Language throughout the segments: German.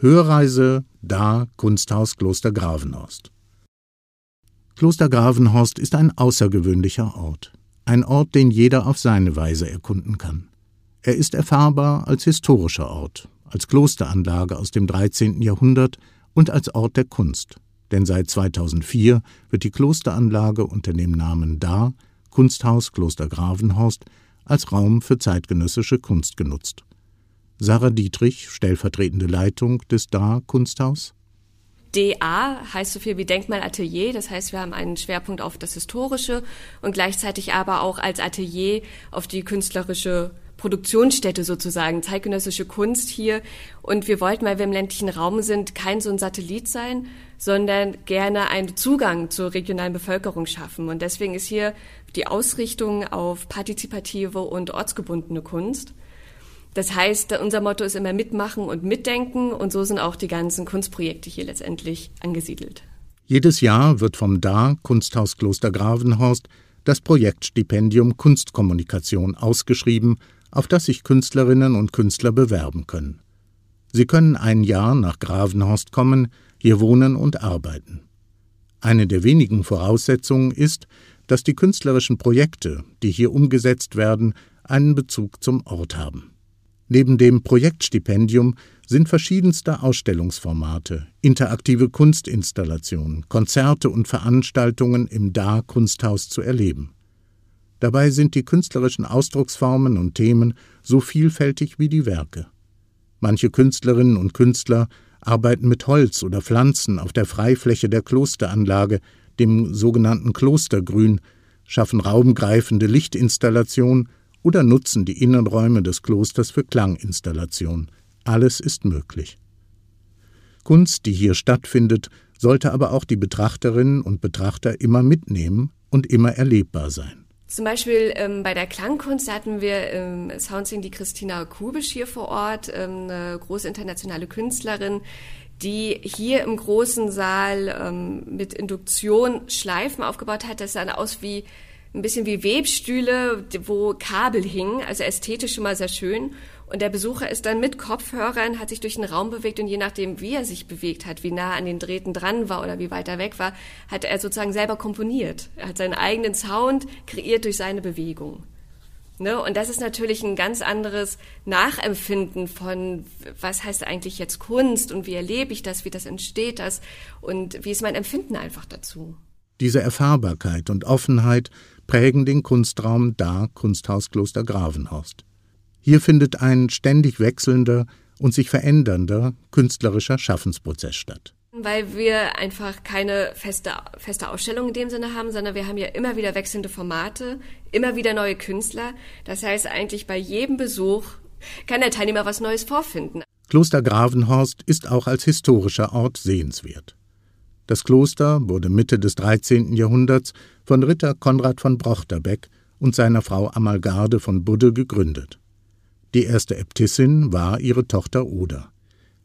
Hörreise da Kunsthaus Kloster Gravenhorst. Kloster Gravenhorst ist ein außergewöhnlicher Ort, ein Ort, den jeder auf seine Weise erkunden kann. Er ist erfahrbar als historischer Ort, als Klosteranlage aus dem 13. Jahrhundert und als Ort der Kunst, denn seit 2004 wird die Klosteranlage unter dem Namen Da Kunsthaus Kloster Gravenhorst als Raum für zeitgenössische Kunst genutzt. Sarah Dietrich, stellvertretende Leitung des Da Kunsthaus. DA heißt so viel wie Denkmalatelier, das heißt, wir haben einen Schwerpunkt auf das Historische und gleichzeitig aber auch als Atelier auf die künstlerische Produktionsstätte sozusagen, zeitgenössische Kunst hier. Und wir wollten, weil wir im ländlichen Raum sind, kein so ein Satellit sein, sondern gerne einen Zugang zur regionalen Bevölkerung schaffen. Und deswegen ist hier die Ausrichtung auf partizipative und ortsgebundene Kunst. Das heißt, unser Motto ist immer mitmachen und mitdenken und so sind auch die ganzen Kunstprojekte hier letztendlich angesiedelt. Jedes Jahr wird vom DA Kunsthaus Kloster Gravenhorst das Projektstipendium Kunstkommunikation ausgeschrieben, auf das sich Künstlerinnen und Künstler bewerben können. Sie können ein Jahr nach Gravenhorst kommen, hier wohnen und arbeiten. Eine der wenigen Voraussetzungen ist, dass die künstlerischen Projekte, die hier umgesetzt werden, einen Bezug zum Ort haben. Neben dem Projektstipendium sind verschiedenste Ausstellungsformate, interaktive Kunstinstallationen, Konzerte und Veranstaltungen im Da Kunsthaus zu erleben. Dabei sind die künstlerischen Ausdrucksformen und Themen so vielfältig wie die Werke. Manche Künstlerinnen und Künstler arbeiten mit Holz oder Pflanzen auf der Freifläche der Klosteranlage, dem sogenannten Klostergrün, schaffen raumgreifende Lichtinstallationen oder nutzen die Innenräume des Klosters für Klanginstallation. Alles ist möglich. Kunst, die hier stattfindet, sollte aber auch die Betrachterinnen und Betrachter immer mitnehmen und immer erlebbar sein. Zum Beispiel ähm, bei der Klangkunst hatten wir im ähm, Soundsing die Christina Kubisch hier vor Ort, ähm, eine große internationale Künstlerin, die hier im großen Saal ähm, mit Induktion Schleifen aufgebaut hat. Das sah aus wie ein bisschen wie Webstühle, wo Kabel hingen, also ästhetisch schon mal sehr schön. Und der Besucher ist dann mit Kopfhörern, hat sich durch den Raum bewegt und je nachdem, wie er sich bewegt hat, wie nah an den Drähten dran war oder wie weit er weg war, hat er sozusagen selber komponiert. Er hat seinen eigenen Sound kreiert durch seine Bewegung. Ne? Und das ist natürlich ein ganz anderes Nachempfinden von, was heißt eigentlich jetzt Kunst und wie erlebe ich das, wie das entsteht das und wie ist mein Empfinden einfach dazu. Diese Erfahrbarkeit und Offenheit prägen den Kunstraum da Kunsthaus Kloster Gravenhorst. Hier findet ein ständig wechselnder und sich verändernder künstlerischer Schaffensprozess statt. Weil wir einfach keine feste, feste Ausstellung in dem Sinne haben, sondern wir haben ja immer wieder wechselnde Formate, immer wieder neue Künstler. Das heißt eigentlich bei jedem Besuch kann der Teilnehmer was Neues vorfinden. Kloster Gravenhorst ist auch als historischer Ort sehenswert. Das Kloster wurde Mitte des 13. Jahrhunderts von Ritter Konrad von Brochterbeck und seiner Frau Amalgarde von Budde gegründet. Die erste Äbtissin war ihre Tochter Oda.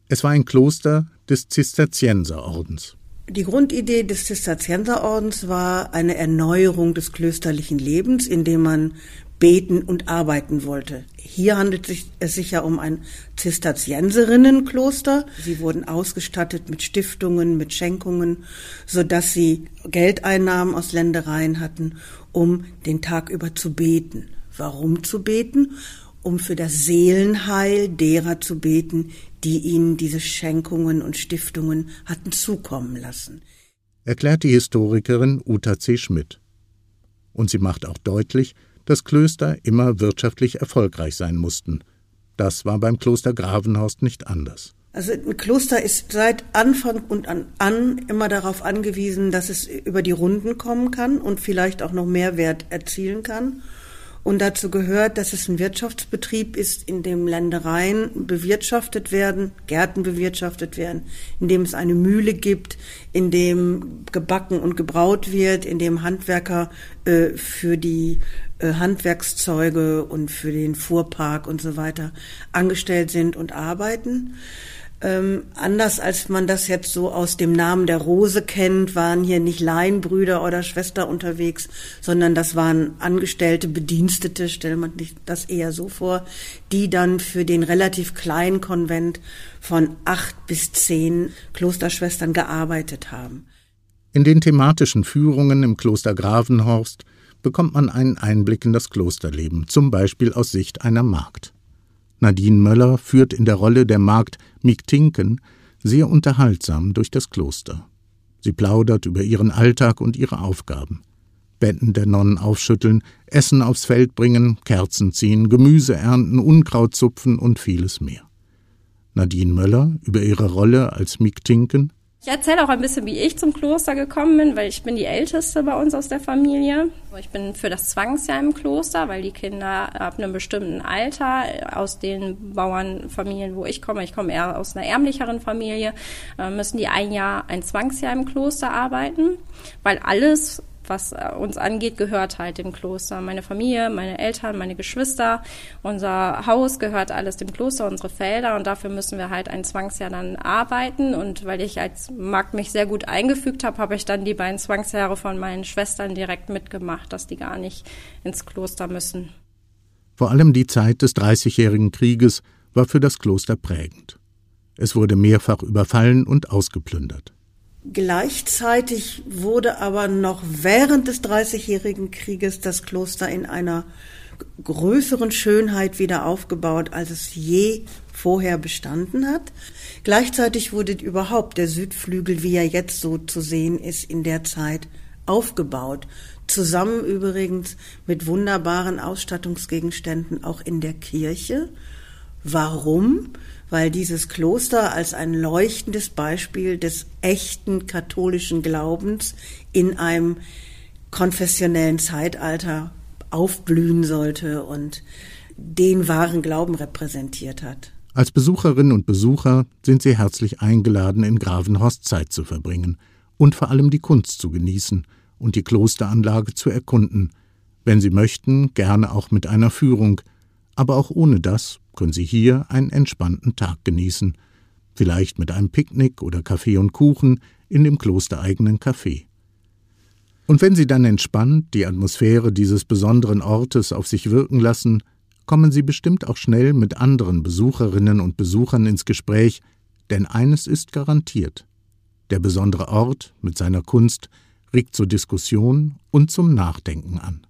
Es war ein Kloster des Zisterzienserordens. Die Grundidee des Zisterzienserordens war eine Erneuerung des klösterlichen Lebens, indem man beten und arbeiten wollte. Hier handelt es sich ja um ein Zisterzienserinnenkloster. Sie wurden ausgestattet mit Stiftungen, mit Schenkungen, so dass sie Geldeinnahmen aus Ländereien hatten, um den Tag über zu beten. Warum zu beten? Um für das Seelenheil derer zu beten, die ihnen diese Schenkungen und Stiftungen hatten zukommen lassen. Erklärt die Historikerin Uta C. Schmidt. Und sie macht auch deutlich, dass Klöster immer wirtschaftlich erfolgreich sein mussten. Das war beim Kloster Gravenhorst nicht anders. Also ein Kloster ist seit Anfang und an, an immer darauf angewiesen, dass es über die Runden kommen kann und vielleicht auch noch mehr Wert erzielen kann. Und dazu gehört, dass es ein Wirtschaftsbetrieb ist, in dem Ländereien bewirtschaftet werden, Gärten bewirtschaftet werden, in dem es eine Mühle gibt, in dem gebacken und gebraut wird, in dem Handwerker äh, für die äh, Handwerkszeuge und für den Fuhrpark und so weiter angestellt sind und arbeiten. Ähm, anders als man das jetzt so aus dem Namen der Rose kennt, waren hier nicht Laienbrüder oder Schwester unterwegs, sondern das waren Angestellte, Bedienstete, stellt man sich das eher so vor, die dann für den relativ kleinen Konvent von acht bis zehn Klosterschwestern gearbeitet haben. In den thematischen Führungen im Kloster Gravenhorst bekommt man einen Einblick in das Klosterleben, zum Beispiel aus Sicht einer Magd. Nadine Möller führt in der Rolle der Magd Miktinken sehr unterhaltsam durch das Kloster. Sie plaudert über ihren Alltag und ihre Aufgaben. Betten der Nonnen aufschütteln, Essen aufs Feld bringen, Kerzen ziehen, Gemüse ernten, Unkraut zupfen und vieles mehr. Nadine Möller über ihre Rolle als Miktinken ich erzähle auch ein bisschen, wie ich zum Kloster gekommen bin, weil ich bin die Älteste bei uns aus der Familie. Ich bin für das Zwangsjahr im Kloster, weil die Kinder ab einem bestimmten Alter aus den Bauernfamilien, wo ich komme, ich komme eher aus einer ärmlicheren Familie, äh, müssen die ein Jahr, ein Zwangsjahr im Kloster arbeiten, weil alles was äh, uns angeht, gehört halt dem Kloster. Meine Familie, meine Eltern, meine Geschwister, unser Haus gehört alles dem Kloster, unsere Felder und dafür müssen wir halt ein Zwangsjahr dann arbeiten und weil ich als Magd mich sehr gut eingefügt habe, habe ich dann die beiden Zwangsjahre von meinen Schwestern direkt mitgemacht, dass die gar nicht ins Kloster müssen. Vor allem die Zeit des Dreißigjährigen Krieges war für das Kloster prägend. Es wurde mehrfach überfallen und ausgeplündert. Gleichzeitig wurde aber noch während des Dreißigjährigen Krieges das Kloster in einer größeren Schönheit wieder aufgebaut, als es je vorher bestanden hat. Gleichzeitig wurde überhaupt der Südflügel, wie er jetzt so zu sehen ist, in der Zeit aufgebaut. Zusammen übrigens mit wunderbaren Ausstattungsgegenständen auch in der Kirche. Warum? weil dieses Kloster als ein leuchtendes Beispiel des echten katholischen Glaubens in einem konfessionellen Zeitalter aufblühen sollte und den wahren Glauben repräsentiert hat. Als Besucherinnen und Besucher sind Sie herzlich eingeladen, in Gravenhorst Zeit zu verbringen und vor allem die Kunst zu genießen und die Klosteranlage zu erkunden. Wenn Sie möchten, gerne auch mit einer Führung, aber auch ohne das können Sie hier einen entspannten Tag genießen, vielleicht mit einem Picknick oder Kaffee und Kuchen in dem klostereigenen Café. Und wenn Sie dann entspannt die Atmosphäre dieses besonderen Ortes auf sich wirken lassen, kommen Sie bestimmt auch schnell mit anderen Besucherinnen und Besuchern ins Gespräch, denn eines ist garantiert. Der besondere Ort mit seiner Kunst regt zur Diskussion und zum Nachdenken an.